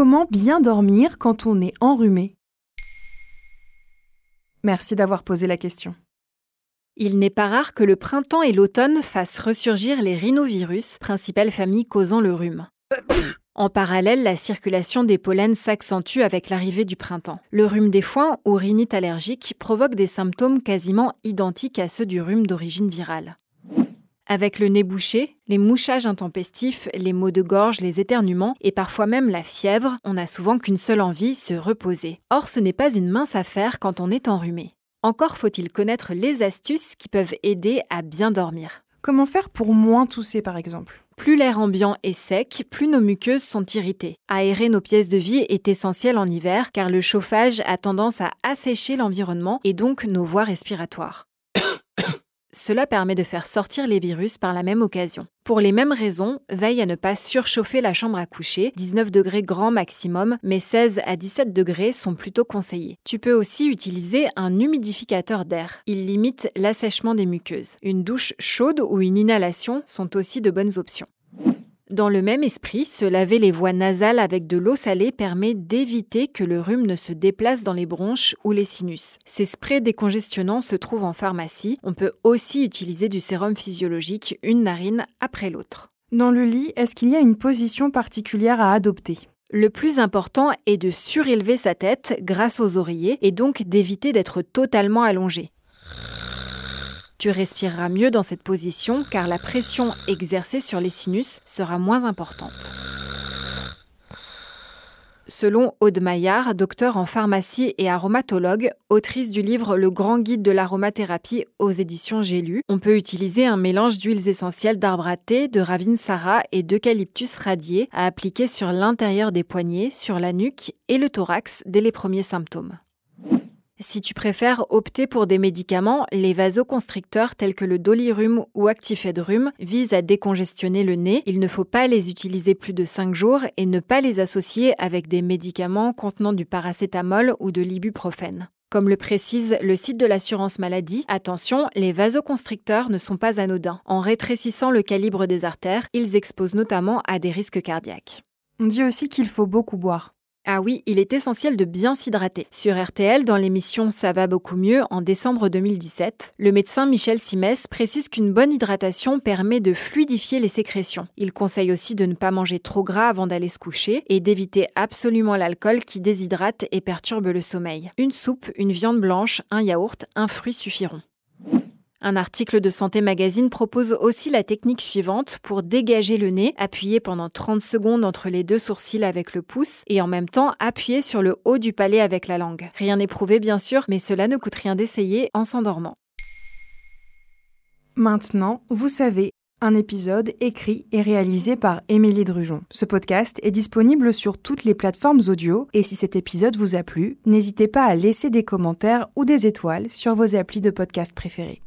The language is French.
Comment bien dormir quand on est enrhumé Merci d'avoir posé la question. Il n'est pas rare que le printemps et l'automne fassent ressurgir les rhinovirus, principale famille causant le rhume. En parallèle, la circulation des pollens s'accentue avec l'arrivée du printemps. Le rhume des foins ou rhinite allergique provoque des symptômes quasiment identiques à ceux du rhume d'origine virale. Avec le nez bouché, les mouchages intempestifs, les maux de gorge, les éternuements et parfois même la fièvre, on n'a souvent qu'une seule envie, se reposer. Or, ce n'est pas une mince affaire quand on est enrhumé. Encore faut-il connaître les astuces qui peuvent aider à bien dormir. Comment faire pour moins tousser par exemple? Plus l'air ambiant est sec, plus nos muqueuses sont irritées. Aérer nos pièces de vie est essentiel en hiver car le chauffage a tendance à assécher l'environnement et donc nos voies respiratoires. Cela permet de faire sortir les virus par la même occasion. Pour les mêmes raisons, veille à ne pas surchauffer la chambre à coucher, 19 degrés grand maximum, mais 16 à 17 degrés sont plutôt conseillés. Tu peux aussi utiliser un humidificateur d'air. Il limite l'assèchement des muqueuses. Une douche chaude ou une inhalation sont aussi de bonnes options. Dans le même esprit, se laver les voies nasales avec de l'eau salée permet d'éviter que le rhume ne se déplace dans les bronches ou les sinus. Ces sprays décongestionnants se trouvent en pharmacie. On peut aussi utiliser du sérum physiologique, une narine après l'autre. Dans le lit, est-ce qu'il y a une position particulière à adopter? Le plus important est de surélever sa tête grâce aux oreillers et donc d'éviter d'être totalement allongé. Tu respireras mieux dans cette position car la pression exercée sur les sinus sera moins importante. Selon Aude Maillard, docteur en pharmacie et aromatologue, autrice du livre Le grand guide de l'aromathérapie aux éditions J'ai lu, on peut utiliser un mélange d'huiles essentielles d'arbre à thé, de ravinsara et d'eucalyptus radié à appliquer sur l'intérieur des poignets, sur la nuque et le thorax dès les premiers symptômes. Si tu préfères opter pour des médicaments, les vasoconstricteurs tels que le dolirum ou actifedrum visent à décongestionner le nez. Il ne faut pas les utiliser plus de 5 jours et ne pas les associer avec des médicaments contenant du paracétamol ou de l'ibuprofène. Comme le précise le site de l'assurance maladie, attention, les vasoconstricteurs ne sont pas anodins. En rétrécissant le calibre des artères, ils exposent notamment à des risques cardiaques. On dit aussi qu'il faut beaucoup boire. Ah oui, il est essentiel de bien s'hydrater. Sur RTL, dans l'émission Ça va beaucoup mieux en décembre 2017, le médecin Michel Simès précise qu'une bonne hydratation permet de fluidifier les sécrétions. Il conseille aussi de ne pas manger trop gras avant d'aller se coucher et d'éviter absolument l'alcool qui déshydrate et perturbe le sommeil. Une soupe, une viande blanche, un yaourt, un fruit suffiront. Un article de Santé Magazine propose aussi la technique suivante pour dégager le nez, appuyer pendant 30 secondes entre les deux sourcils avec le pouce et en même temps appuyer sur le haut du palais avec la langue. Rien n'est prouvé bien sûr, mais cela ne coûte rien d'essayer en s'endormant. Maintenant, vous savez, un épisode écrit et réalisé par Émilie Drujon. Ce podcast est disponible sur toutes les plateformes audio et si cet épisode vous a plu, n'hésitez pas à laisser des commentaires ou des étoiles sur vos applis de podcast préférés.